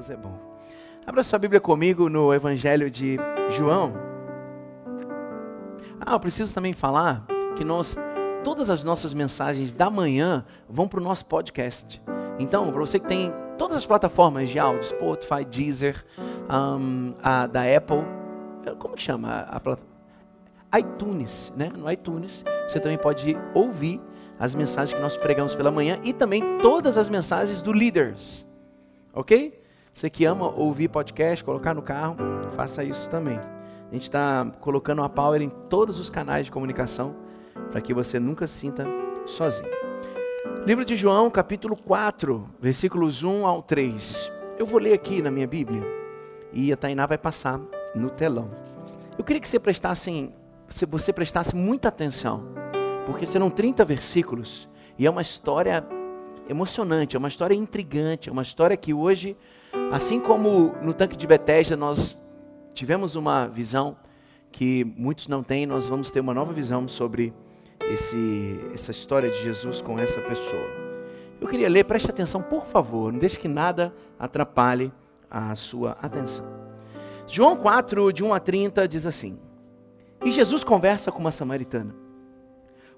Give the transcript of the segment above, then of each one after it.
Deus é bom. Abra sua Bíblia comigo no Evangelho de João. Ah, eu preciso também falar que nós, todas as nossas mensagens da manhã vão para o nosso podcast. Então, para você que tem todas as plataformas de áudio, Spotify, Deezer, um, a, da Apple, como que chama a, a plataforma? iTunes, né? No iTunes, você também pode ouvir as mensagens que nós pregamos pela manhã e também todas as mensagens do Leaders. Ok? Você que ama ouvir podcast, colocar no carro, faça isso também. A gente está colocando a Power em todos os canais de comunicação para que você nunca se sinta sozinho. Livro de João, capítulo 4, versículos 1 ao 3. Eu vou ler aqui na minha Bíblia e a Tainá vai passar no telão. Eu queria que você prestasse, se você prestasse muita atenção, porque serão 30 versículos e é uma história emocionante, é uma história intrigante, é uma história que hoje, assim como no tanque de Betesda nós tivemos uma visão que muitos não têm, nós vamos ter uma nova visão sobre esse, essa história de Jesus com essa pessoa. Eu queria ler, preste atenção, por favor, não deixe que nada atrapalhe a sua atenção. João 4, de 1 a 30, diz assim: E Jesus conversa com uma samaritana.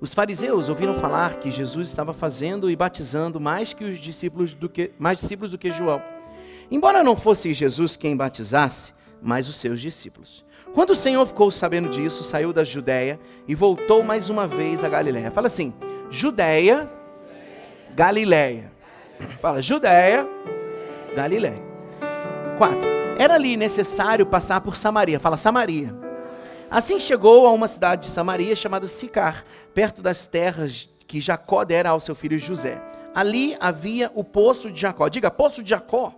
Os fariseus ouviram falar que Jesus estava fazendo e batizando mais que os discípulos do que mais discípulos do que João. Embora não fosse Jesus quem batizasse, mas os seus discípulos. Quando o Senhor ficou sabendo disso, saiu da Judéia e voltou mais uma vez a Galiléia. Fala assim: Judéia, Galiléia. Fala, Judéia, Galiléia. 4. Era ali necessário passar por Samaria. Fala, Samaria. Assim chegou a uma cidade de Samaria chamada Sicar, perto das terras que Jacó dera ao seu filho José. Ali havia o poço de Jacó. Diga, poço de Jacó.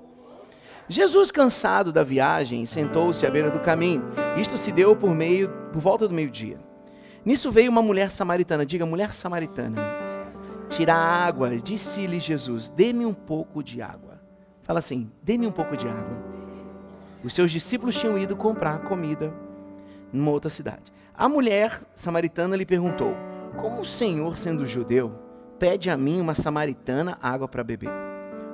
Jesus, cansado da viagem, sentou-se à beira do caminho. Isto se deu por meio, por volta do meio-dia. Nisso veio uma mulher samaritana. Diga, mulher samaritana. Tirar água. Disse-lhe Jesus: Dê-me um pouco de água. Fala assim: Dê-me um pouco de água. Os seus discípulos tinham ido comprar comida numa outra cidade. A mulher samaritana lhe perguntou: Como o Senhor, sendo judeu, pede a mim, uma samaritana, água para beber?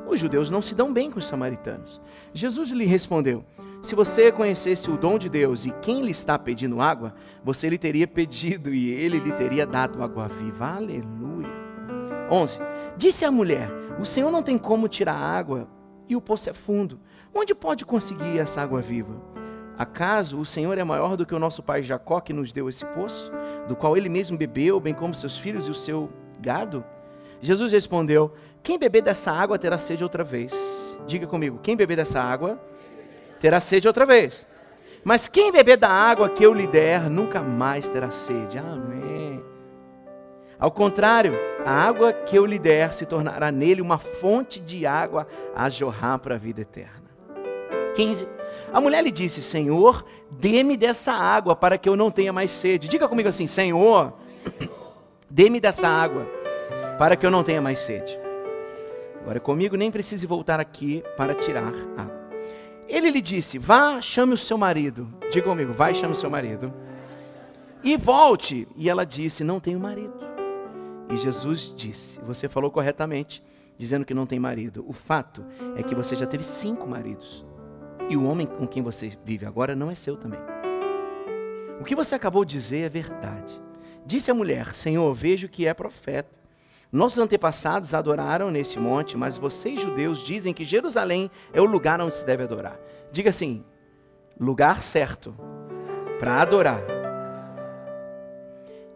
Os judeus não se dão bem com os samaritanos. Jesus lhe respondeu: Se você conhecesse o dom de Deus e quem lhe está pedindo água, você lhe teria pedido e ele lhe teria dado água viva. Aleluia. 11. Disse a mulher: O Senhor não tem como tirar água e o poço é fundo. Onde pode conseguir essa água viva? Acaso o Senhor é maior do que o nosso pai Jacó que nos deu esse poço, do qual ele mesmo bebeu, bem como seus filhos e o seu gado? Jesus respondeu: quem beber dessa água terá sede outra vez. Diga comigo: quem beber dessa água terá sede outra vez. Mas quem beber da água que eu lhe der nunca mais terá sede. Amém. Ao contrário, a água que eu lhe der se tornará nele uma fonte de água a jorrar para a vida eterna. 15. A mulher lhe disse: Senhor, dê-me dessa água para que eu não tenha mais sede. Diga comigo assim: Senhor, dê-me dessa água para que eu não tenha mais sede. Agora comigo nem precise voltar aqui para tirar água. Ele lhe disse: Vá, chame o seu marido. Diga comigo, vai, chame o seu marido. E volte. E ela disse: Não tenho marido. E Jesus disse: Você falou corretamente, dizendo que não tem marido. O fato é que você já teve cinco maridos. E o homem com quem você vive agora não é seu também. O que você acabou de dizer é verdade. Disse a mulher: Senhor, vejo que é profeta. Nossos antepassados adoraram nesse monte, mas vocês judeus dizem que Jerusalém é o lugar onde se deve adorar. Diga assim: lugar certo para adorar.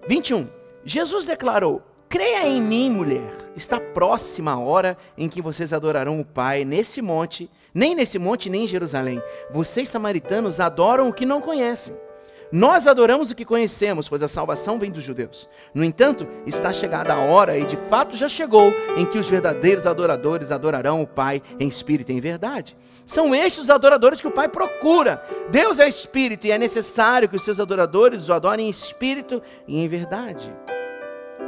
21. Jesus declarou: Creia em mim, mulher. Está próxima a hora em que vocês adorarão o Pai nesse monte, nem nesse monte, nem em Jerusalém. Vocês, samaritanos, adoram o que não conhecem. Nós adoramos o que conhecemos, pois a salvação vem dos judeus. No entanto, está chegada a hora, e de fato já chegou, em que os verdadeiros adoradores adorarão o Pai em espírito e em verdade. São estes os adoradores que o Pai procura. Deus é espírito e é necessário que os seus adoradores o adorem em espírito e em verdade.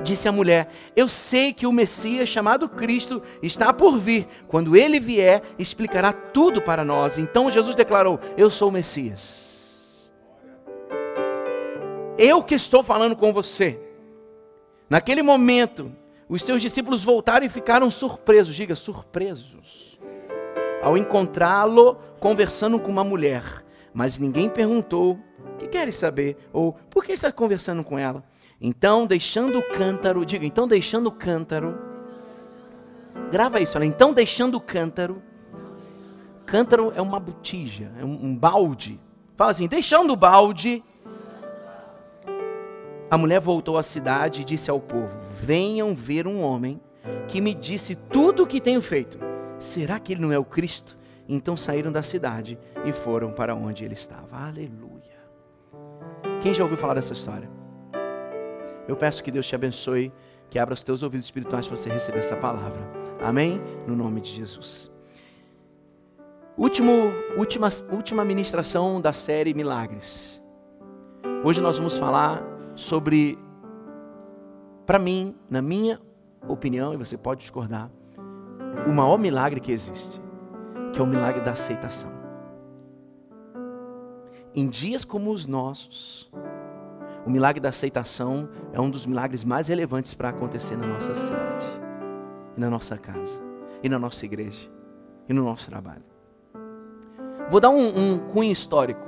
Disse a mulher: Eu sei que o Messias, chamado Cristo, está por vir. Quando ele vier, explicará tudo para nós. Então Jesus declarou: Eu sou o Messias. Eu que estou falando com você. Naquele momento, os seus discípulos voltaram e ficaram surpresos. Diga, surpresos. ao encontrá-lo conversando com uma mulher. Mas ninguém perguntou: O que queres saber? Ou por que está conversando com ela? Então, deixando o cântaro, diga, então deixando o cântaro. Grava isso, olha. Então, deixando o cântaro. Cântaro é uma botija, é um, um balde. Fala assim: deixando o balde. A mulher voltou à cidade e disse ao povo: Venham ver um homem que me disse tudo o que tenho feito. Será que ele não é o Cristo? Então saíram da cidade e foram para onde ele estava. Aleluia. Quem já ouviu falar dessa história? Eu peço que Deus te abençoe, que abra os teus ouvidos espirituais para você receber essa palavra. Amém? No nome de Jesus. Último, última, última ministração da série Milagres. Hoje nós vamos falar sobre, para mim, na minha opinião, e você pode discordar, o maior milagre que existe, que é o milagre da aceitação. Em dias como os nossos, o milagre da aceitação é um dos milagres mais relevantes para acontecer na nossa cidade, e na nossa casa, e na nossa igreja, e no nosso trabalho. Vou dar um, um cunho histórico.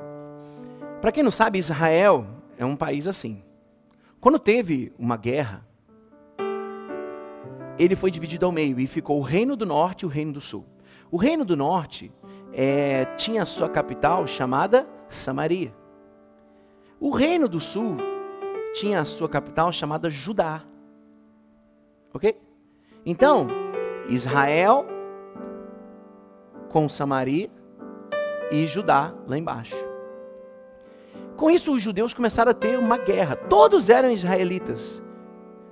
Para quem não sabe, Israel é um país assim. Quando teve uma guerra, ele foi dividido ao meio e ficou o reino do norte e o reino do sul. O reino do norte é, tinha sua capital chamada Samaria. O reino do sul tinha a sua capital chamada Judá. Ok? Então, Israel com Samaria e Judá lá embaixo. Com isso, os judeus começaram a ter uma guerra. Todos eram israelitas.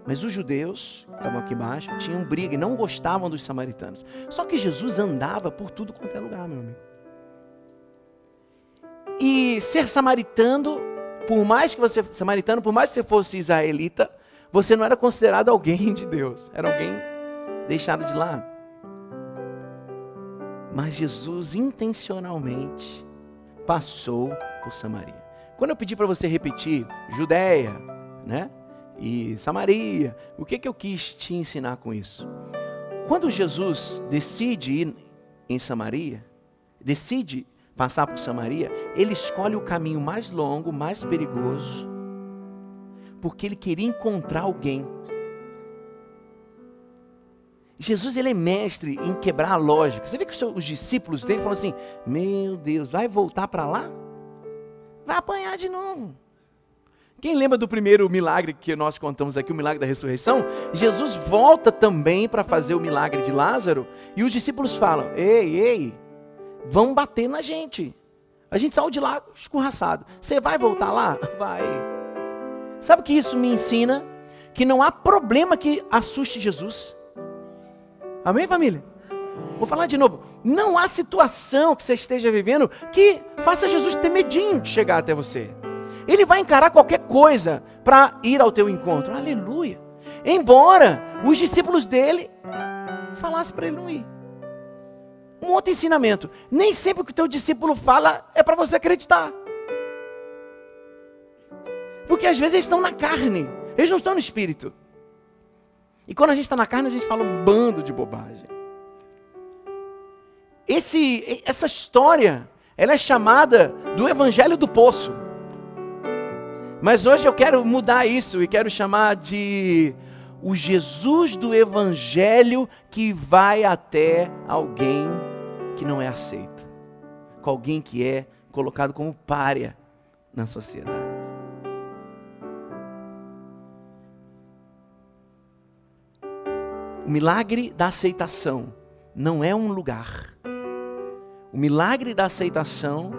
Mas os judeus, que estavam aqui embaixo, tinham briga e não gostavam dos samaritanos. Só que Jesus andava por tudo quanto é lugar, meu amigo. E ser samaritano, por mais que você samaritano, por mais que você fosse israelita, você não era considerado alguém de Deus, era alguém deixado de lado. Mas Jesus intencionalmente passou por Samaria. Quando eu pedi para você repetir Judéia, né? e Samaria. O que, que eu quis te ensinar com isso? Quando Jesus decide ir em Samaria, decide passar por Samaria, ele escolhe o caminho mais longo, mais perigoso, porque ele queria encontrar alguém. Jesus ele é mestre em quebrar a lógica. Você vê que os discípulos dele falam assim: Meu Deus, vai voltar para lá? Vai apanhar de novo. Quem lembra do primeiro milagre que nós contamos aqui, o milagre da ressurreição? Jesus volta também para fazer o milagre de Lázaro e os discípulos falam: Ei, ei, vão bater na gente. A gente saiu de lá escorraçado. Você vai voltar lá? Vai. Sabe o que isso me ensina? Que não há problema que assuste Jesus. Amém, família? Vou falar de novo. Não há situação que você esteja vivendo que faça Jesus ter medinho de chegar até você. Ele vai encarar qualquer coisa para ir ao teu encontro. Aleluia. Embora os discípulos dele falassem para ele não ir. Um outro ensinamento: nem sempre o que o teu discípulo fala é para você acreditar. Porque às vezes eles estão na carne, eles não estão no espírito. E quando a gente está na carne, a gente fala um bando de bobagem. Esse, essa história, ela é chamada do Evangelho do Poço. Mas hoje eu quero mudar isso e quero chamar de o Jesus do Evangelho que vai até alguém que não é aceito, com alguém que é colocado como párea na sociedade. O milagre da aceitação não é um lugar. O milagre da aceitação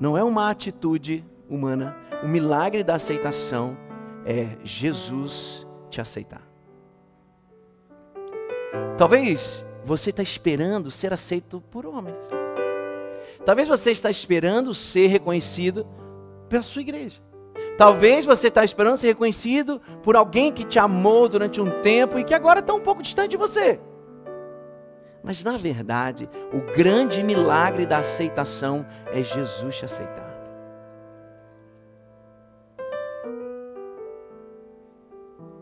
não é uma atitude humana, o milagre da aceitação é Jesus te aceitar. Talvez você está esperando ser aceito por homens. Talvez você está esperando ser reconhecido pela sua igreja. Talvez você está esperando ser reconhecido por alguém que te amou durante um tempo e que agora está um pouco distante de você. Mas na verdade, o grande milagre da aceitação é Jesus te aceitar.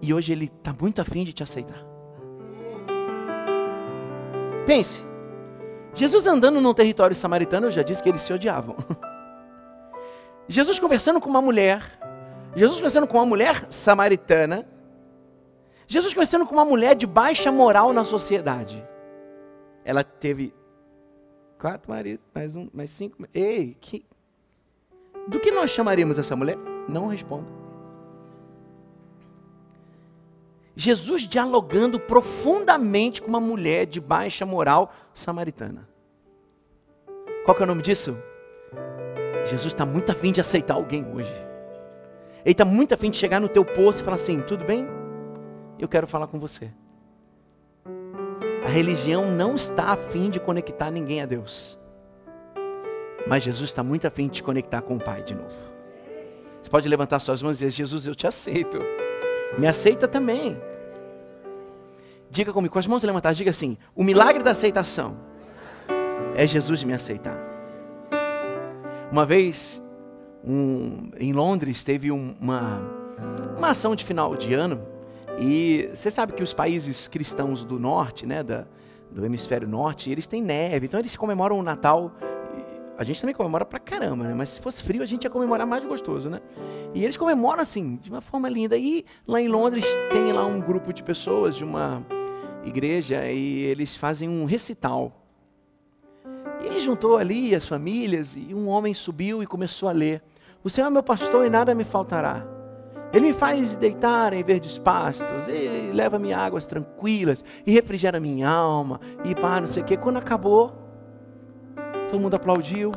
E hoje Ele está muito afim de te aceitar. Pense, Jesus andando num território samaritano, eu já disse que eles se odiavam. Jesus conversando com uma mulher, Jesus conversando com uma mulher samaritana, Jesus conversando com uma mulher de baixa moral na sociedade. Ela teve quatro maridos, mais um, mais cinco. Ei, que, do que nós chamaríamos essa mulher? Não responda. Jesus dialogando profundamente com uma mulher de baixa moral samaritana. Qual que é o nome disso? Jesus está muito afim de aceitar alguém hoje. Ele está muito afim de chegar no teu posto e falar assim: tudo bem? Eu quero falar com você. A religião não está afim de conectar ninguém a Deus. Mas Jesus está muito afim de te conectar com o Pai de novo. Você pode levantar suas mãos e dizer: Jesus, eu te aceito. Me aceita também. Diga comigo, com as mãos levantadas, diga assim: o milagre da aceitação é Jesus me aceitar. Uma vez, um, em Londres, teve um, uma, uma ação de final de ano, e você sabe que os países cristãos do norte, né, da, do hemisfério norte, eles têm neve, então eles comemoram o Natal a gente também comemora pra caramba, né? Mas se fosse frio, a gente ia comemorar mais gostoso, né? E eles comemoram assim, de uma forma linda. E lá em Londres tem lá um grupo de pessoas de uma igreja e eles fazem um recital. E aí juntou ali as famílias e um homem subiu e começou a ler. O Senhor é meu pastor e nada me faltará. Ele me faz deitar em verdes pastos, e leva-me águas tranquilas, e refrigera minha alma, e pá, não sei o quê. Quando acabou, Todo mundo aplaudiu.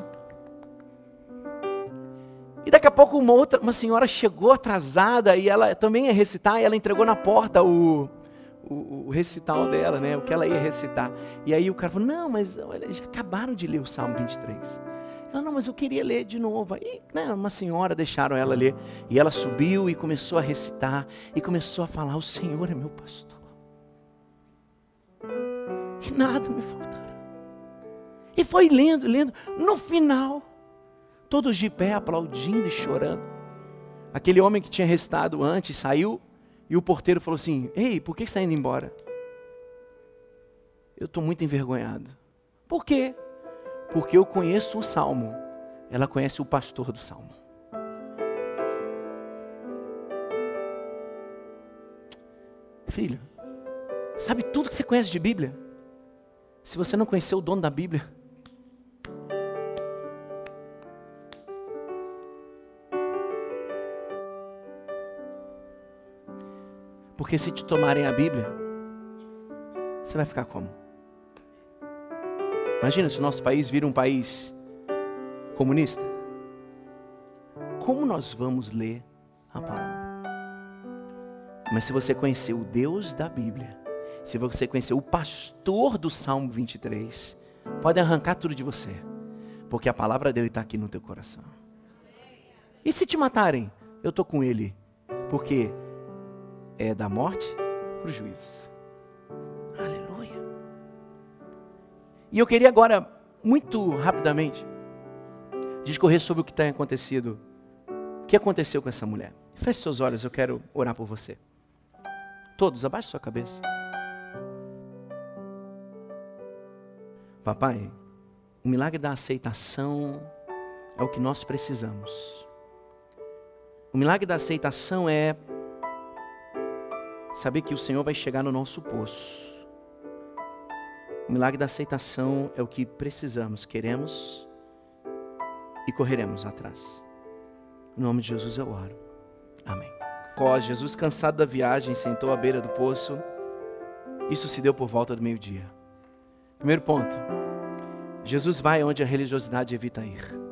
E daqui a pouco uma outra, uma senhora chegou atrasada e ela também ia recitar, e ela entregou na porta o, o, o, recital dela, né? O que ela ia recitar. E aí o cara falou: Não, mas olha, já acabaram de ler o Salmo 23. Ela, não, mas eu queria ler de novo. Aí, né, uma senhora deixaram ela ler. E ela subiu e começou a recitar. E começou a falar: O Senhor é meu pastor. E nada me faltará. E foi lendo, lendo. No final, todos de pé aplaudindo e chorando. Aquele homem que tinha restado antes saiu e o porteiro falou assim: Ei, por que você está indo embora? Eu estou muito envergonhado. Por quê? Porque eu conheço o salmo. Ela conhece o pastor do salmo. Filho, sabe tudo que você conhece de Bíblia? Se você não conheceu o dono da Bíblia, Porque se te tomarem a Bíblia, você vai ficar como? Imagina se o nosso país vira um país comunista. Como nós vamos ler a palavra? Mas se você conhecer o Deus da Bíblia, se você conhecer o pastor do Salmo 23, pode arrancar tudo de você, porque a palavra dele está aqui no teu coração. E se te matarem? Eu estou com ele, porque é da morte para o juízo. Aleluia. E eu queria agora, muito rapidamente, discorrer sobre o que tem acontecido. O que aconteceu com essa mulher? Feche seus olhos, eu quero orar por você. Todos, abaixe sua cabeça. Papai, o milagre da aceitação é o que nós precisamos. O milagre da aceitação é saber que o Senhor vai chegar no nosso poço. O milagre da aceitação é o que precisamos, queremos e correremos atrás. Em nome de Jesus eu oro. Amém. Cós, Jesus, cansado da viagem, sentou à beira do poço. Isso se deu por volta do meio-dia. Primeiro ponto: Jesus vai onde a religiosidade evita ir.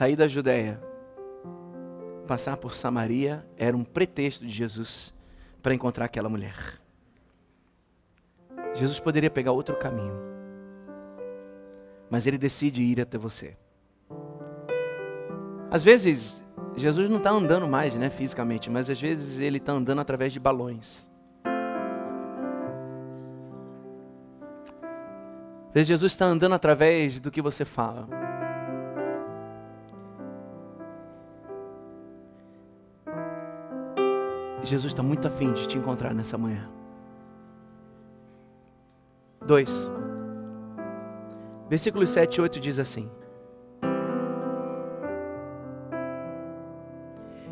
Sair da Judéia, passar por Samaria, era um pretexto de Jesus para encontrar aquela mulher. Jesus poderia pegar outro caminho, mas ele decide ir até você. Às vezes, Jesus não está andando mais, né, fisicamente, mas às vezes ele está andando através de balões. Às vezes Jesus está andando através do que você fala. Jesus está muito afim de te encontrar nessa manhã. Dois. Versículos 7 e 8 diz assim: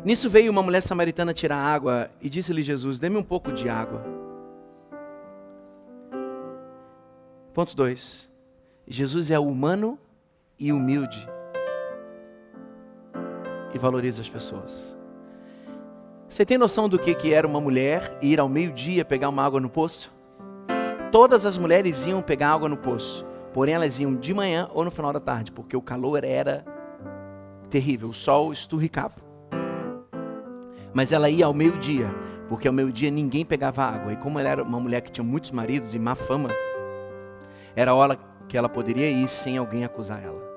Nisso veio uma mulher samaritana tirar água e disse-lhe Jesus: Dê-me um pouco de água. Ponto 2. Jesus é humano e humilde e valoriza as pessoas. Você tem noção do que, que era uma mulher ir ao meio-dia pegar uma água no poço? Todas as mulheres iam pegar água no poço, porém elas iam de manhã ou no final da tarde, porque o calor era terrível, o sol esturricava. Mas ela ia ao meio-dia, porque ao meio-dia ninguém pegava água. E como ela era uma mulher que tinha muitos maridos e má fama, era a hora que ela poderia ir sem alguém acusar ela.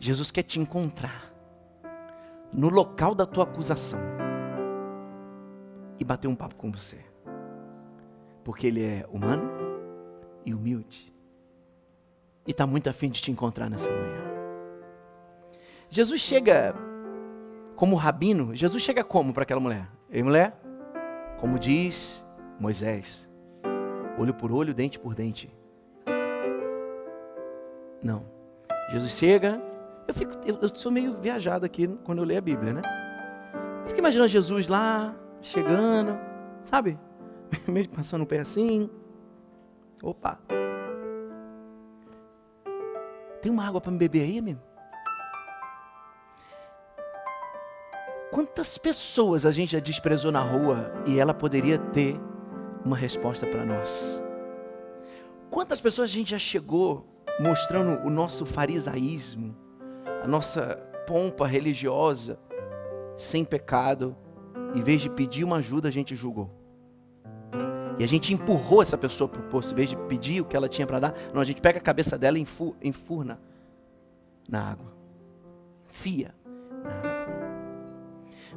Jesus quer te encontrar no local da tua acusação e bater um papo com você. Porque ele é humano e humilde. E está muito afim de te encontrar nessa manhã. Jesus chega como rabino. Jesus chega como para aquela mulher? Ei, mulher? Como diz Moisés: olho por olho, dente por dente. Não. Jesus chega eu, fico, eu, eu sou meio viajado aqui quando eu leio a Bíblia, né? Eu fico imaginando Jesus lá, chegando, sabe? Meio passando o pé assim. Opa. Tem uma água para me beber aí, amigo? Quantas pessoas a gente já desprezou na rua e ela poderia ter uma resposta para nós? Quantas pessoas a gente já chegou mostrando o nosso farisaísmo? A nossa pompa religiosa, sem pecado, em vez de pedir uma ajuda, a gente julgou. E a gente empurrou essa pessoa para o poço, em vez de pedir o que ela tinha para dar, não, a gente pega a cabeça dela e enfurna na água. Fia na água.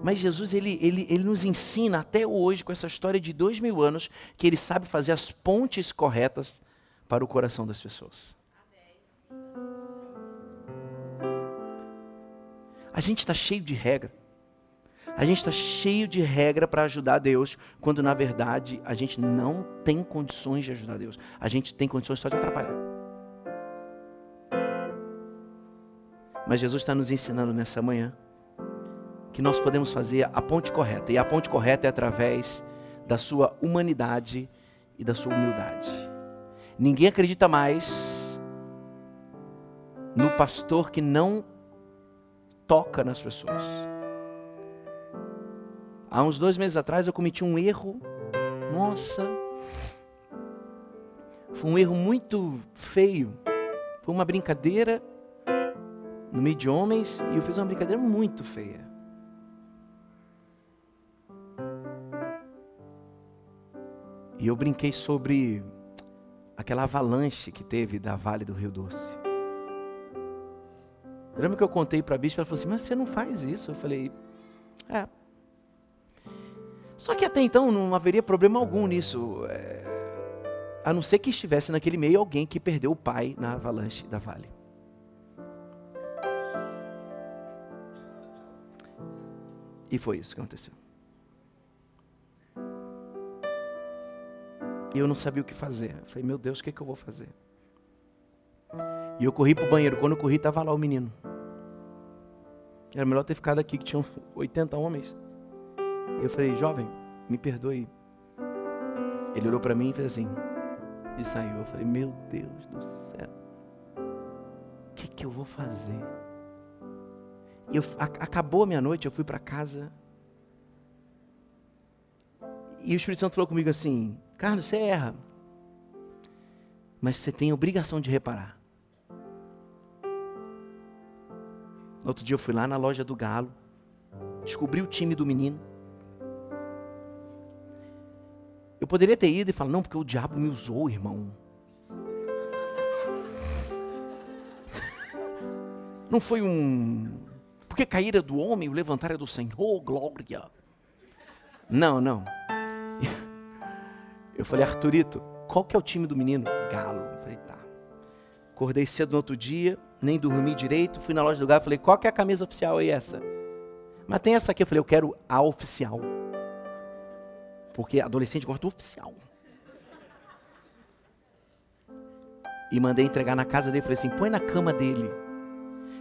Mas Jesus, ele, ele, ele nos ensina até hoje, com essa história de dois mil anos, que ele sabe fazer as pontes corretas para o coração das pessoas. A gente está cheio de regra. A gente está cheio de regra para ajudar Deus, quando na verdade a gente não tem condições de ajudar Deus. A gente tem condições só de atrapalhar. Mas Jesus está nos ensinando nessa manhã que nós podemos fazer a ponte correta. E a ponte correta é através da sua humanidade e da sua humildade. Ninguém acredita mais no pastor que não toca nas pessoas. Há uns dois meses atrás eu cometi um erro. Nossa. Foi um erro muito feio. Foi uma brincadeira no meio de homens e eu fiz uma brincadeira muito feia. E eu brinquei sobre aquela avalanche que teve da Vale do Rio Doce. Lembra que eu contei para a bispa? Ela falou assim: Mas você não faz isso? Eu falei: É. Só que até então não haveria problema algum nisso. É, a não ser que estivesse naquele meio alguém que perdeu o pai na avalanche da vale. E foi isso que aconteceu. E eu não sabia o que fazer. Eu falei, meu Deus, o que, é que eu vou fazer? E eu corri para o banheiro. Quando eu corri, estava lá o menino. Era melhor ter ficado aqui, que tinham 80 homens. E eu falei, jovem, me perdoe. Ele olhou para mim e fez assim. E saiu. Eu falei, meu Deus do céu. O que, que eu vou fazer? Eu, a, acabou a minha noite, eu fui para casa. E o Espírito Santo falou comigo assim: Carlos, você erra. Mas você tem a obrigação de reparar. No outro dia eu fui lá na loja do Galo, descobri o time do menino. Eu poderia ter ido e falar, não, porque o diabo me usou, irmão. Não foi um. Porque caíra do homem, o levantar é do Senhor, glória. Não, não. Eu falei, Arturito, qual que é o time do menino? Galo. Eu falei, tá. Acordei cedo no outro dia, nem dormi direito, fui na loja do lugar e falei, qual que é a camisa oficial aí essa? Mas tem essa aqui, eu falei, eu quero a oficial. Porque adolescente gosta do oficial. E mandei entregar na casa dele, falei assim, põe na cama dele.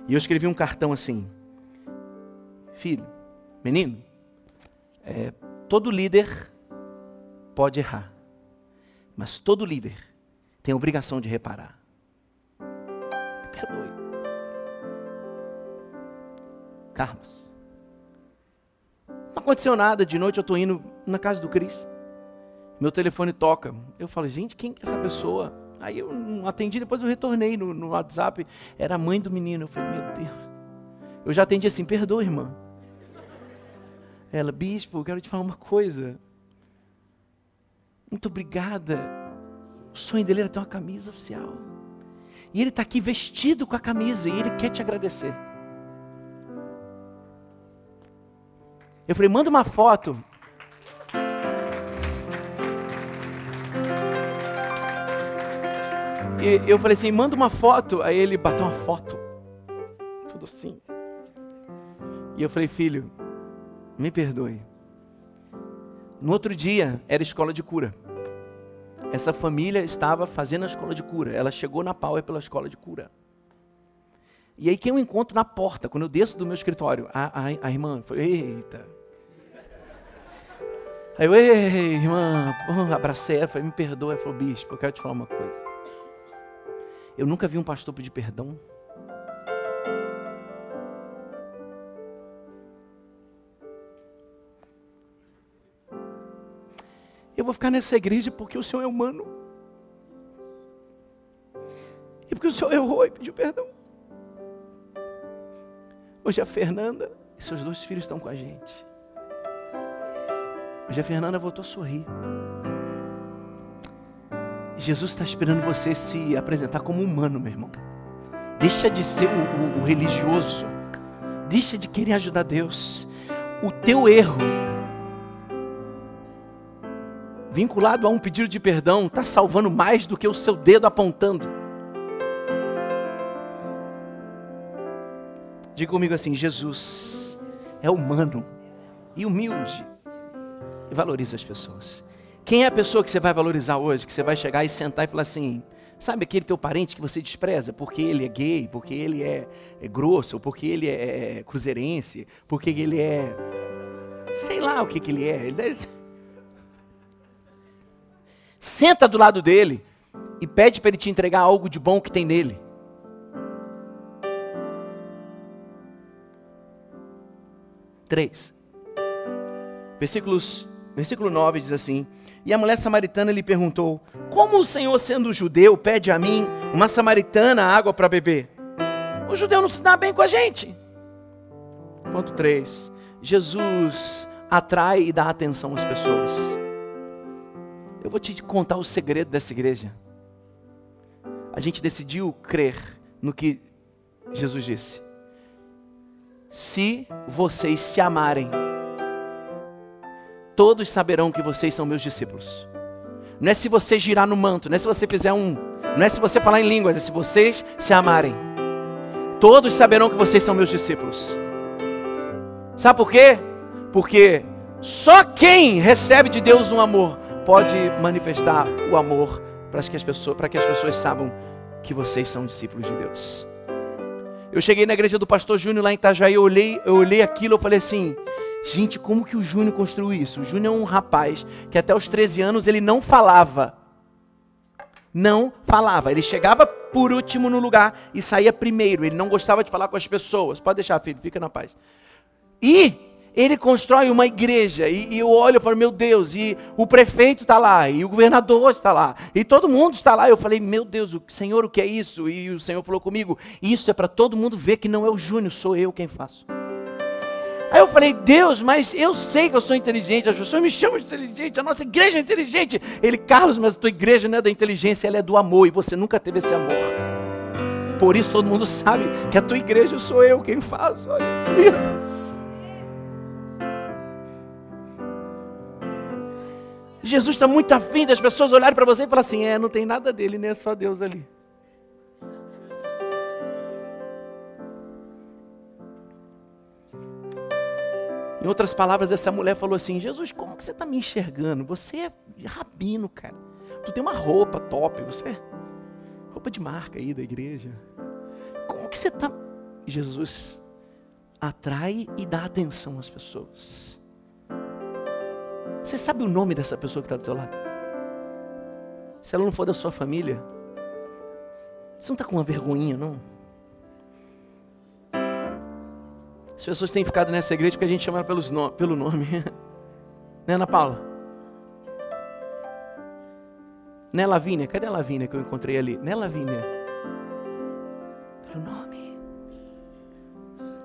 E eu escrevi um cartão assim, filho, menino, é, todo líder pode errar, mas todo líder tem a obrigação de reparar. Perdoe. Carlos, não aconteceu nada, de noite eu estou indo na casa do Cris. Meu telefone toca. Eu falo, gente, quem é essa pessoa? Aí eu não atendi, depois eu retornei no, no WhatsApp. Era a mãe do menino. Eu falei, meu Deus. Eu já atendi assim, perdoa, irmã. Ela, bispo, eu quero te falar uma coisa. Muito obrigada. O sonho dele era ter uma camisa oficial. E ele está aqui vestido com a camisa e ele quer te agradecer. Eu falei, manda uma foto. E eu falei assim, manda uma foto. Aí ele bateu uma foto. Tudo assim. E eu falei, filho, me perdoe. No outro dia era escola de cura. Essa família estava fazendo a escola de cura. Ela chegou na Power pela escola de cura. E aí quem eu encontro na porta, quando eu desço do meu escritório, a, a, a irmã, foi, eita. Aí eu, ei, irmã, abracei ela, falei, me perdoa. Ela falou, bispo, eu quero te falar uma coisa. Eu nunca vi um pastor pedir perdão Eu vou ficar nessa igreja porque o Senhor é humano. E porque o Senhor errou e pediu perdão. Hoje a Fernanda e seus dois filhos estão com a gente. Hoje a Fernanda voltou a sorrir. Jesus está esperando você se apresentar como humano, meu irmão. Deixa de ser o, o, o religioso. Deixa de querer ajudar Deus. O teu erro vinculado a um pedido de perdão, está salvando mais do que o seu dedo apontando. Diga comigo assim: Jesus é humano e humilde e valoriza as pessoas. Quem é a pessoa que você vai valorizar hoje? Que você vai chegar e sentar e falar assim: sabe aquele teu parente que você despreza porque ele é gay, porque ele é, é grosso, porque ele é, é cruzeirense, porque ele é. sei lá o que, que ele é. Ele deve Senta do lado dele e pede para ele te entregar algo de bom que tem nele. Três. Versículos, versículo 9 diz assim: E a mulher samaritana lhe perguntou: Como o Senhor, sendo judeu, pede a mim, uma samaritana, água para beber? O judeu não se dá bem com a gente. Ponto 3. Jesus atrai e dá atenção às pessoas. Eu vou te contar o segredo dessa igreja. A gente decidiu crer no que Jesus disse. Se vocês se amarem, todos saberão que vocês são meus discípulos. Não é se você girar no manto, não é se você fizer um, não é se você falar em línguas, é se vocês se amarem. Todos saberão que vocês são meus discípulos. Sabe por quê? Porque só quem recebe de Deus um amor pode manifestar o amor para que as pessoas, para que as pessoas saibam que vocês são discípulos de Deus. Eu cheguei na igreja do pastor Júnior lá em Itajaí, eu olhei, eu olhei aquilo, eu falei assim: gente, como que o Júnior construiu isso? O Júnior é um rapaz que até os 13 anos ele não falava. Não falava. Ele chegava por último no lugar e saía primeiro. Ele não gostava de falar com as pessoas. Pode deixar, filho, fica na paz. E ele constrói uma igreja e, e eu olho e falo, meu Deus, e o prefeito está lá, e o governador está lá, e todo mundo está lá. Eu falei, meu Deus, o Senhor, o que é isso? E o Senhor falou comigo, isso é para todo mundo ver que não é o Júnior, sou eu quem faço. Aí eu falei, Deus, mas eu sei que eu sou inteligente, as pessoas me chamam de inteligente, a nossa igreja é inteligente. Ele, Carlos, mas a tua igreja não é da inteligência, ela é do amor, e você nunca teve esse amor. Por isso todo mundo sabe que a tua igreja sou eu quem faço. Olha. Jesus está muito afim das pessoas olharem para você e falar assim: é, não tem nada dele, né? Só Deus ali. Em outras palavras, essa mulher falou assim: Jesus, como que você está me enxergando? Você é rabino, cara. Tu tem uma roupa top, você é roupa de marca aí da igreja. Como que você está? Jesus atrai e dá atenção às pessoas. Você sabe o nome dessa pessoa que está do teu lado? Se ela não for da sua família, você não está com uma vergonhinha, não? As pessoas têm ficado nessa igreja porque a gente chama ela pelos no, pelo nome. né, Ana Paula? Né, Lavínia? Cadê a Lavínia que eu encontrei ali? Né, Lavínia? Pelo nome.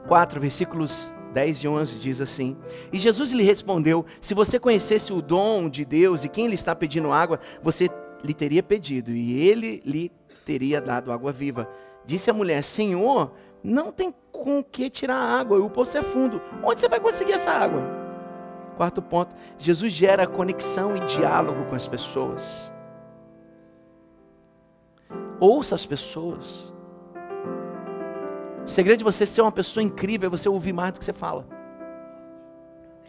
4, versículos 10 e 11 diz assim: E Jesus lhe respondeu: Se você conhecesse o dom de Deus e quem lhe está pedindo água, você lhe teria pedido, e ele lhe teria dado água viva. Disse a mulher: Senhor, não tem com que tirar água, o poço é fundo. Onde você vai conseguir essa água? Quarto ponto: Jesus gera conexão e diálogo com as pessoas. Ouça as pessoas. O segredo de você ser uma pessoa incrível é você ouvir mais do que você fala.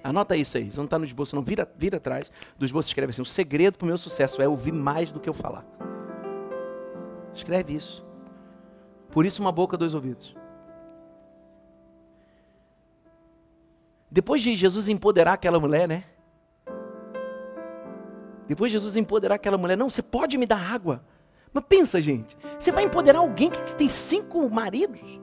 Anota isso aí, você não está no esboço, não vira, vira atrás do esboço, escreve assim: o segredo para o meu sucesso é ouvir mais do que eu falar. Escreve isso. Por isso, uma boca, dois ouvidos. Depois de Jesus empoderar aquela mulher, né? Depois de Jesus empoderar aquela mulher, não, você pode me dar água. Mas pensa, gente, você vai empoderar alguém que tem cinco maridos?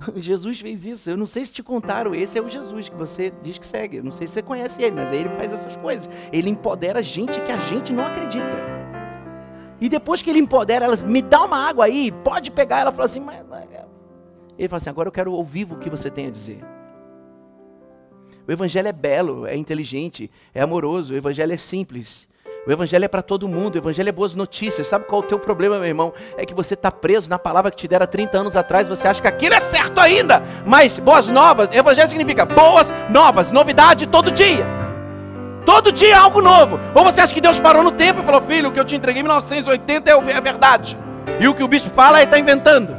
Jesus fez isso. Eu não sei se te contaram, esse é o Jesus que você diz que segue. Eu não sei se você conhece ele, mas ele faz essas coisas. Ele empodera gente que a gente não acredita. E depois que ele empodera elas, me dá uma água aí, pode pegar. Ela fala assim, mas. Ele fala assim: agora eu quero ouvir o que você tem a dizer. O evangelho é belo, é inteligente, é amoroso, o evangelho é simples. O evangelho é para todo mundo, o evangelho é boas notícias. Sabe qual é o teu problema, meu irmão? É que você está preso na palavra que te deram 30 anos atrás, você acha que aquilo é certo ainda. Mas boas novas, evangelho significa boas novas, novidade todo dia. Todo dia é algo novo. Ou você acha que Deus parou no tempo e falou, filho, o que eu te entreguei em 1980 é a verdade. E o que o bispo fala, ele está inventando.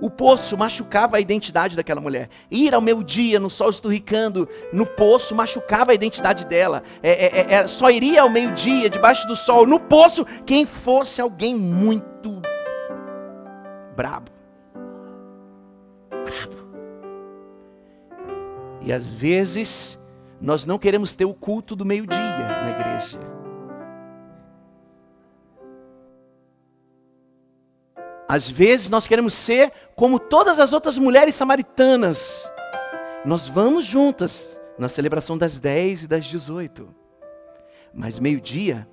O poço machucava a identidade daquela mulher. Ir ao meu dia no sol esturricando no poço machucava a identidade dela. É, é, é, é só iria ao meio-dia, debaixo do sol, no poço, quem fosse alguém muito brabo. Brabo. E às vezes, nós não queremos ter o culto do meio-dia na igreja. Às vezes nós queremos ser como todas as outras mulheres samaritanas. Nós vamos juntas na celebração das 10 e das 18. Mas meio-dia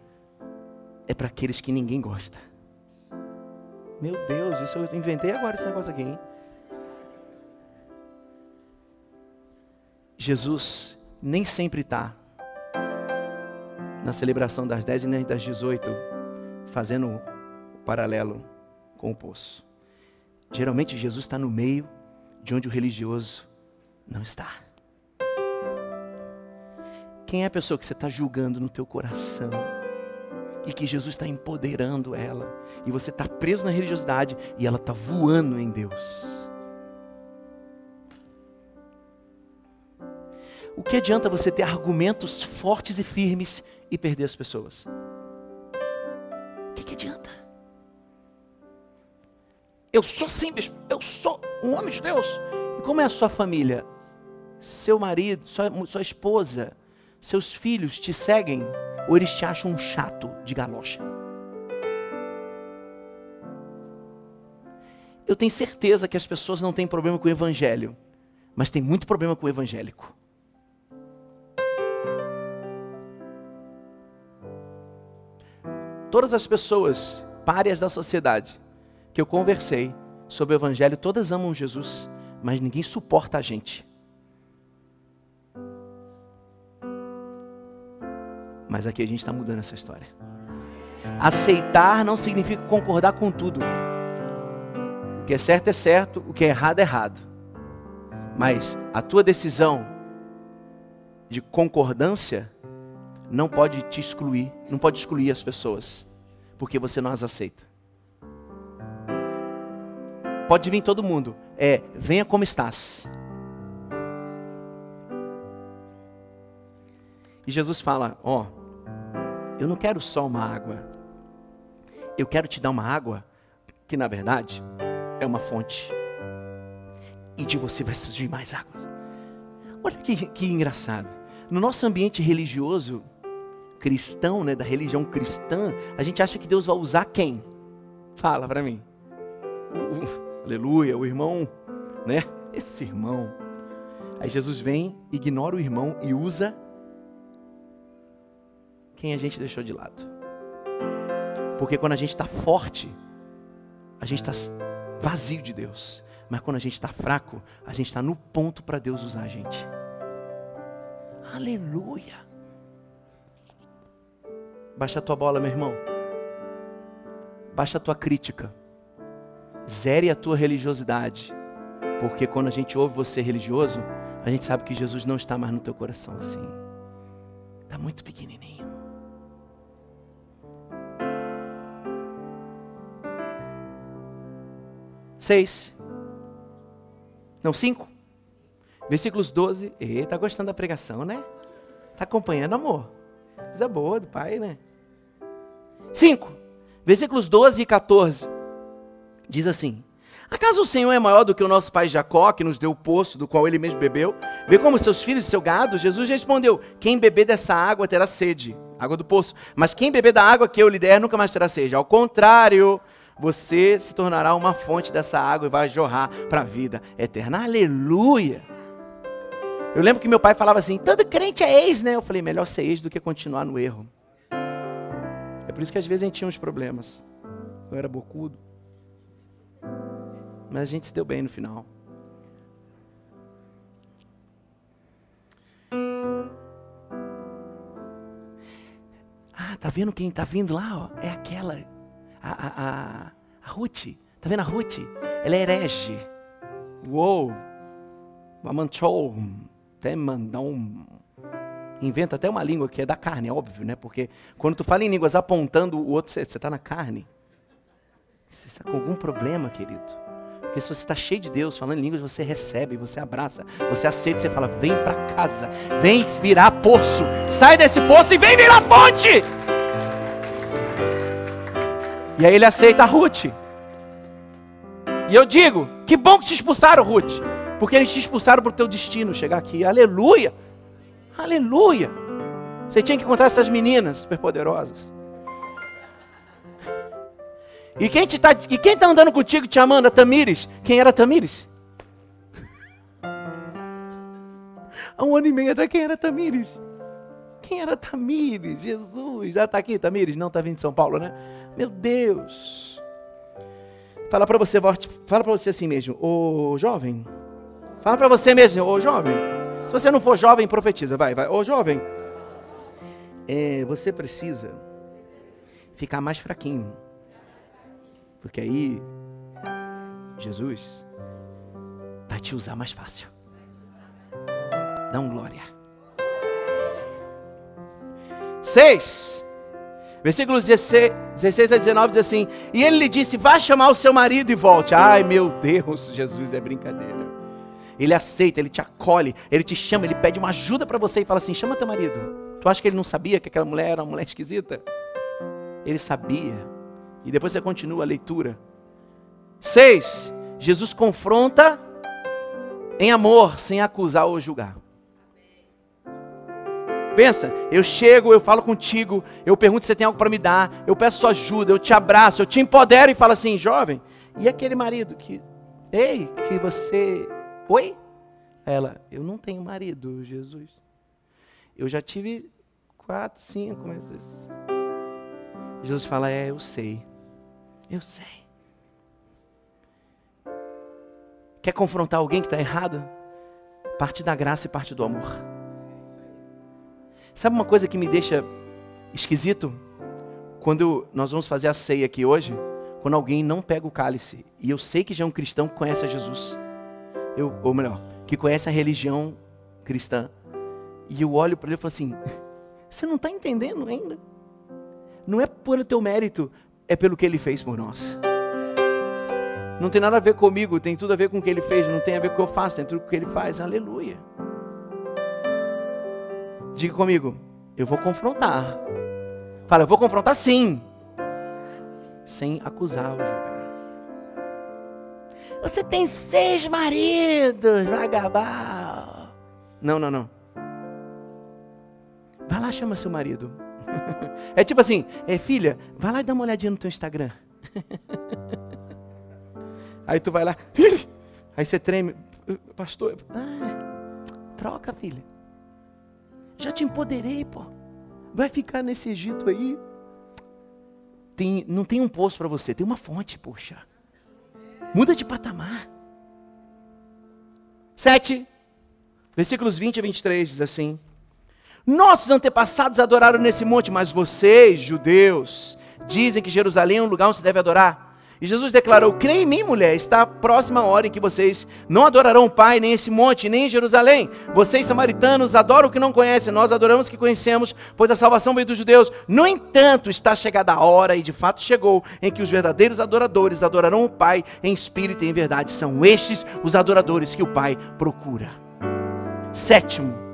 é para aqueles que ninguém gosta. Meu Deus, isso eu inventei agora esse negócio aqui, hein? Jesus nem sempre está na celebração das 10 e das 18, fazendo o paralelo com o poço. Geralmente Jesus está no meio de onde o religioso não está. Quem é a pessoa que você está julgando no teu coração? E que Jesus está empoderando ela. E você está preso na religiosidade e ela está voando em Deus. O que adianta você ter argumentos fortes e firmes e perder as pessoas? O que, que adianta? Eu sou simples, eu sou um homem de Deus. E como é a sua família? Seu marido, sua, sua esposa, seus filhos te seguem ou eles te acham um chato de galocha? Eu tenho certeza que as pessoas não têm problema com o evangelho, mas tem muito problema com o evangélico. Todas as pessoas párias da sociedade que eu conversei sobre o Evangelho, todas amam Jesus, mas ninguém suporta a gente. Mas aqui a gente está mudando essa história. Aceitar não significa concordar com tudo. O que é certo é certo, o que é errado é errado. Mas a tua decisão de concordância não pode te excluir, não pode excluir as pessoas, porque você não as aceita. Pode vir todo mundo. É, venha como estás. E Jesus fala: Ó, eu não quero só uma água. Eu quero te dar uma água que, na verdade, é uma fonte. E de você vai surgir mais águas. Olha que, que engraçado. No nosso ambiente religioso, cristão, né, da religião cristã, a gente acha que Deus vai usar quem? Fala para mim. Aleluia, o irmão, né? Esse irmão. Aí Jesus vem, ignora o irmão e usa quem a gente deixou de lado. Porque quando a gente está forte, a gente está vazio de Deus. Mas quando a gente está fraco, a gente está no ponto para Deus usar a gente. Aleluia. Baixa a tua bola, meu irmão. Baixa a tua crítica. Zere a tua religiosidade. Porque quando a gente ouve você religioso, a gente sabe que Jesus não está mais no teu coração assim. Está muito pequenininho. Seis. Não, cinco. Versículos 12. Eita, tá gostando da pregação, né? Tá acompanhando, amor? Coisa boa do pai, né? Cinco. Versículos 12 e 14. Diz assim: Acaso o Senhor é maior do que o nosso pai Jacó, que nos deu o poço do qual ele mesmo bebeu? Vê como seus filhos e seu gado? Jesus respondeu: Quem beber dessa água terá sede, água do poço. Mas quem beber da água que eu lhe der nunca mais terá sede. Ao contrário, você se tornará uma fonte dessa água e vai jorrar para a vida eterna. Aleluia! Eu lembro que meu pai falava assim: todo crente é ex, né? Eu falei: melhor ser ex do que continuar no erro. É por isso que às vezes a gente tinha uns problemas. Eu era bocudo. Mas a gente se deu bem no final. Ah, tá vendo quem tá vindo lá? Ó? É aquela a, a, a Ruth. Tá vendo a Ruth? Ela é herege. Uou! Mamanchou. Até mandão. Inventa até uma língua que é da carne, é óbvio, né? Porque quando tu fala em línguas apontando o outro, você está na carne. Você está com algum problema, querido. Porque se você está cheio de Deus, falando em línguas, você recebe, você abraça, você aceita, você fala: vem para casa, vem virar poço, sai desse poço e vem virar fonte. E aí ele aceita a Ruth. E eu digo: que bom que te expulsaram, Ruth. Porque eles te expulsaram para o teu destino chegar aqui. Aleluia! Aleluia! Você tinha que encontrar essas meninas superpoderosas. E quem está tá andando contigo te amando? A Tamires. Quem era Tamires? Há um ano e meio atrás, quem era Tamires? Quem era Tamires? Jesus. Já está aqui, Tamires? Não está vindo de São Paulo, né? Meu Deus. Fala para você, fala para você assim mesmo, ô jovem. Fala para você mesmo, ô jovem. Se você não for jovem, profetiza, vai, vai. Ô jovem, é, você precisa ficar mais fraquinho. Porque aí, Jesus vai te usar mais fácil. Dá um glória. Seis. Versículos 16, 16 a 19 diz assim: E ele lhe disse: Vá chamar o seu marido e volte. Ai meu Deus, Jesus é brincadeira. Ele aceita, ele te acolhe, ele te chama, ele pede uma ajuda para você e fala assim: Chama teu marido. Tu acha que ele não sabia que aquela mulher era uma mulher esquisita? Ele sabia. E depois você continua a leitura. 6. Jesus confronta em amor, sem acusar ou julgar. Pensa, eu chego, eu falo contigo, eu pergunto se você tem algo para me dar, eu peço sua ajuda, eu te abraço, eu te empodero e falo assim, jovem, e aquele marido que, ei, que você, oi? Ela, eu não tenho marido, Jesus. Eu já tive quatro, cinco, mas Jesus fala, é, eu sei, eu sei. Quer confrontar alguém que está errado? Parte da graça e parte do amor. Sabe uma coisa que me deixa esquisito? Quando nós vamos fazer a ceia aqui hoje, quando alguém não pega o cálice, e eu sei que já é um cristão que conhece a Jesus, eu, ou melhor, que conhece a religião cristã, e eu olho para ele e falo assim: você não está entendendo ainda? Não é pelo teu mérito, é pelo que ele fez por nós. Não tem nada a ver comigo, tem tudo a ver com o que ele fez, não tem a ver com o que eu faço, tem tudo com o que ele faz. Aleluia. Diga comigo, eu vou confrontar. Fala, eu vou confrontar sim. Sem acusar ou julgar. Você tem seis maridos, vagabal. Não, não, não. Vai lá, chama seu marido. É tipo assim, é, filha, vai lá e dá uma olhadinha no teu Instagram. Aí tu vai lá, aí você treme, pastor, ah, troca, filha. Já te empoderei, pô. Vai ficar nesse Egito aí. Tem, não tem um poço para você, tem uma fonte, poxa. Muda de patamar. 7, versículos 20 a 23 diz assim: Nossos antepassados adoraram nesse monte, mas vocês, judeus, dizem que Jerusalém é um lugar onde se deve adorar. E Jesus declarou: Creia em mim, mulher, está próxima a hora em que vocês não adorarão o Pai, nem esse monte, nem em Jerusalém. Vocês, samaritanos, adoram o que não conhecem, nós adoramos o que conhecemos, pois a salvação veio dos judeus. No entanto, está chegada a hora, e de fato chegou, em que os verdadeiros adoradores adorarão o Pai em espírito e em verdade. São estes os adoradores que o Pai procura. Sétimo.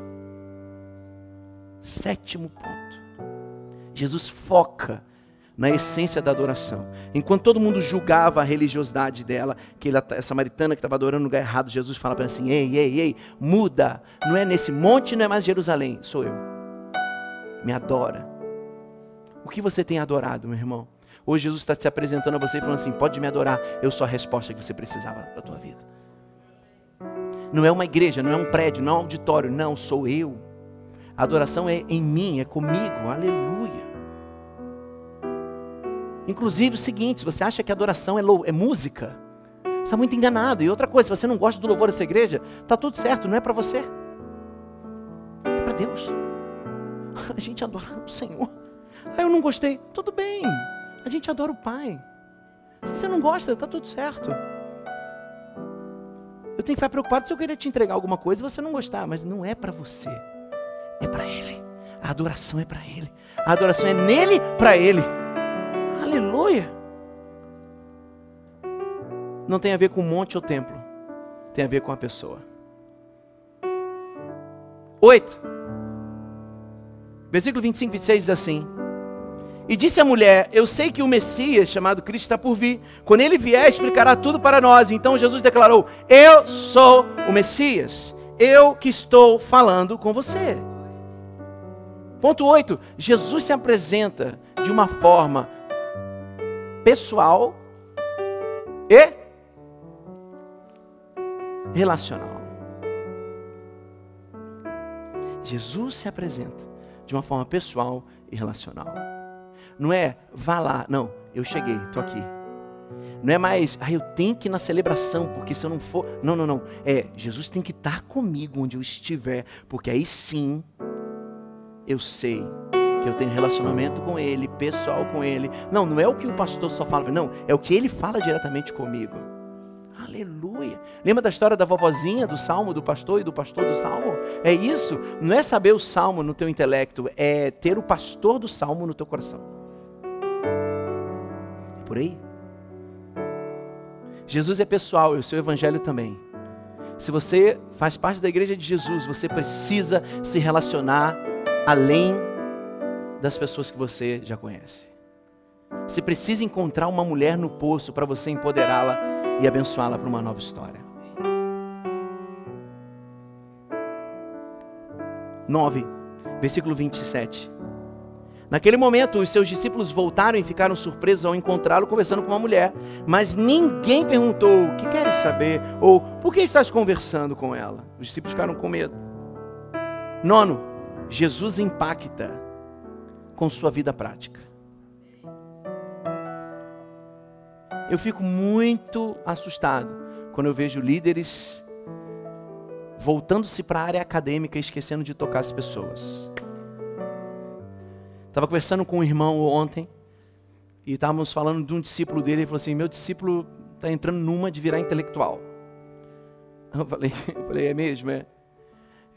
Sétimo ponto. Jesus foca na essência da adoração. Enquanto todo mundo julgava a religiosidade dela, que ela, essa samaritana que estava adorando no lugar errado, Jesus fala para ela assim: ei, ei, ei, muda. Não é nesse monte, não é mais Jerusalém, sou eu. Me adora. O que você tem adorado, meu irmão? Hoje Jesus está se apresentando a você e falando assim: pode me adorar, eu sou a resposta que você precisava para a tua vida. Não é uma igreja, não é um prédio, não é um auditório, não, sou eu. A adoração é em mim, é comigo, aleluia. Inclusive o seguinte, se você acha que adoração é, é música, você está muito enganado. E outra coisa, se você não gosta do louvor dessa igreja, está tudo certo, não é para você. É para Deus. A gente adora o Senhor. Ah, eu não gostei. Tudo bem. A gente adora o Pai. Se você não gosta, está tudo certo. Eu tenho que ficar preocupado se eu querer te entregar alguma coisa e você não gostar, mas não é para você. É para Ele. A adoração é para Ele. A adoração é nele, para Ele. Aleluia! Não tem a ver com monte ou templo, tem a ver com a pessoa. Oito. Versículo 25 e 26 diz assim: E disse a mulher: Eu sei que o Messias, chamado Cristo, está por vir. Quando ele vier, explicará tudo para nós. Então Jesus declarou: Eu sou o Messias. Eu que estou falando com você. Ponto 8. Jesus se apresenta de uma forma pessoal e relacional. Jesus se apresenta de uma forma pessoal e relacional. Não é vá lá, não, eu cheguei, estou aqui. Não é mais, ah, eu tenho que ir na celebração, porque se eu não for. Não, não, não. É, Jesus tem que estar comigo onde eu estiver, porque aí sim eu sei que eu tenho relacionamento com Ele, pessoal com Ele. Não, não é o que o pastor só fala, não, é o que Ele fala diretamente comigo. Aleluia. Lembra da história da vovozinha do salmo do pastor e do pastor do salmo? É isso. Não é saber o salmo no teu intelecto, é ter o pastor do salmo no teu coração. É por aí. Jesus é pessoal e o seu evangelho também. Se você faz parte da igreja de Jesus, você precisa se relacionar além das pessoas que você já conhece. Você precisa encontrar uma mulher no poço para você empoderá-la e abençoá-la para uma nova história. 9, versículo 27. Naquele momento, os seus discípulos voltaram e ficaram surpresos ao encontrá-lo conversando com uma mulher. Mas ninguém perguntou: O que queres saber? Ou por que estás conversando com ela? Os discípulos ficaram com medo. Nono, Jesus impacta com sua vida prática. Eu fico muito assustado quando eu vejo líderes voltando-se para a área acadêmica e esquecendo de tocar as pessoas. Estava conversando com um irmão ontem e estávamos falando de um discípulo dele. Ele falou assim: Meu discípulo está entrando numa de virar intelectual. Eu falei, eu falei: É mesmo? É.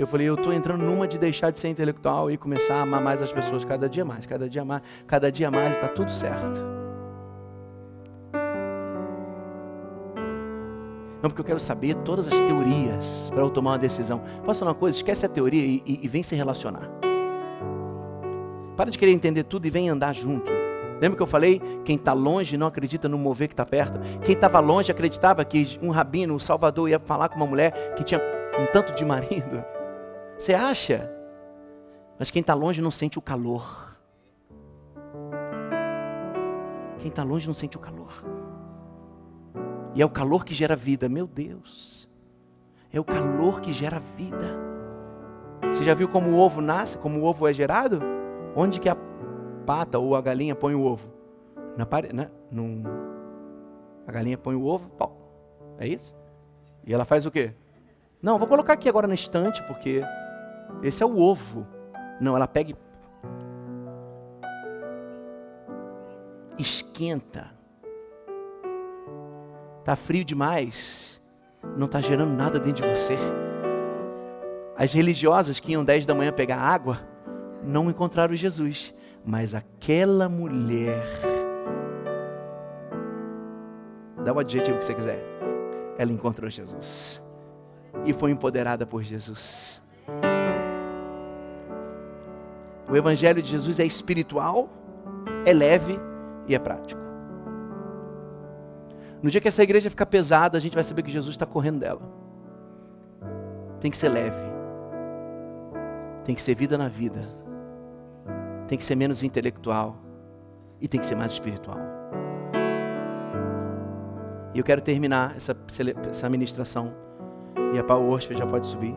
Eu falei, eu estou entrando numa de deixar de ser intelectual e começar a amar mais as pessoas cada dia mais, cada dia mais, cada dia mais está tudo certo. Não, porque eu quero saber todas as teorias para eu tomar uma decisão. Posso falar uma coisa? Esquece a teoria e, e, e vem se relacionar. Para de querer entender tudo e vem andar junto. Lembra que eu falei? Quem está longe não acredita no mover que está perto. Quem estava longe acreditava que um rabino, um salvador, ia falar com uma mulher que tinha um tanto de marido. Você acha? Mas quem está longe não sente o calor. Quem está longe não sente o calor. E é o calor que gera vida, meu Deus. É o calor que gera vida. Você já viu como o ovo nasce, como o ovo é gerado? Onde que a pata ou a galinha põe o ovo? Na parede, né? Num... A galinha põe o ovo, pau. É isso? E ela faz o quê? Não, vou colocar aqui agora na estante, porque esse é o ovo. Não, ela pega e esquenta Está frio demais, não está gerando nada dentro de você. As religiosas que iam 10 da manhã pegar água, não encontraram Jesus. Mas aquela mulher, dá o adjetivo que você quiser, ela encontrou Jesus. E foi empoderada por Jesus. O Evangelho de Jesus é espiritual, é leve e é prático. No dia que essa igreja ficar pesada, a gente vai saber que Jesus está correndo dela. Tem que ser leve. Tem que ser vida na vida. Tem que ser menos intelectual. E tem que ser mais espiritual. E eu quero terminar essa, essa ministração. E a Worship já pode subir.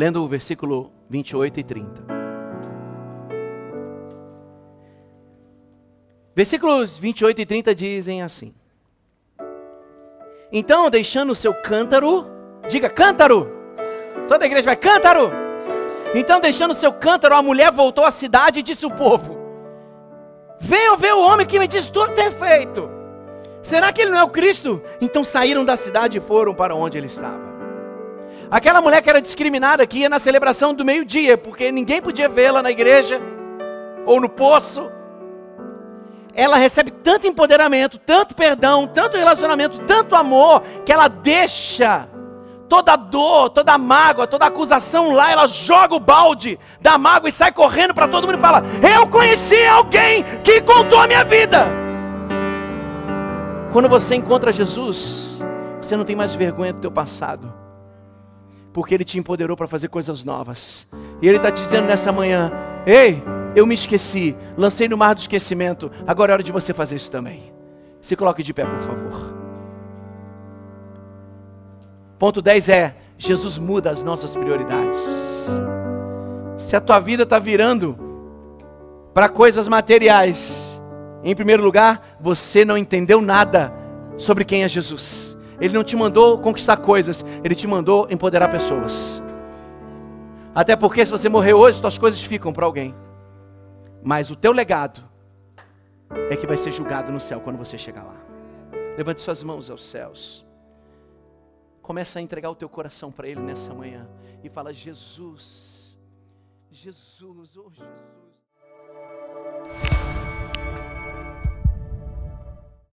Lendo o versículo 28 e 30. Versículos 28 e 30 dizem assim: Então, deixando o seu cântaro, diga cântaro, toda a igreja vai cântaro. Então, deixando o seu cântaro, a mulher voltou à cidade e disse ao povo: Venham ver o homem que me diz tudo tem feito. Será que ele não é o Cristo? Então saíram da cidade e foram para onde ele estava. Aquela mulher que era discriminada que ia na celebração do meio-dia, porque ninguém podia vê-la na igreja ou no poço ela recebe tanto empoderamento, tanto perdão, tanto relacionamento, tanto amor, que ela deixa toda dor, toda mágoa, toda acusação lá, ela joga o balde da mágoa e sai correndo para todo mundo e fala: Eu conheci alguém que contou a minha vida. Quando você encontra Jesus, você não tem mais vergonha do teu passado, porque Ele te empoderou para fazer coisas novas. E Ele está te dizendo nessa manhã: Ei, eu me esqueci, lancei no mar do esquecimento. Agora é hora de você fazer isso também. Se coloque de pé, por favor. Ponto 10 é: Jesus muda as nossas prioridades. Se a tua vida está virando para coisas materiais, em primeiro lugar, você não entendeu nada sobre quem é Jesus. Ele não te mandou conquistar coisas, ele te mandou empoderar pessoas. Até porque se você morrer hoje, suas coisas ficam para alguém. Mas o teu legado é que vai ser julgado no céu quando você chegar lá. Levante suas mãos aos céus. Começa a entregar o teu coração para Ele nessa manhã. E fala: Jesus, Jesus, oh Jesus.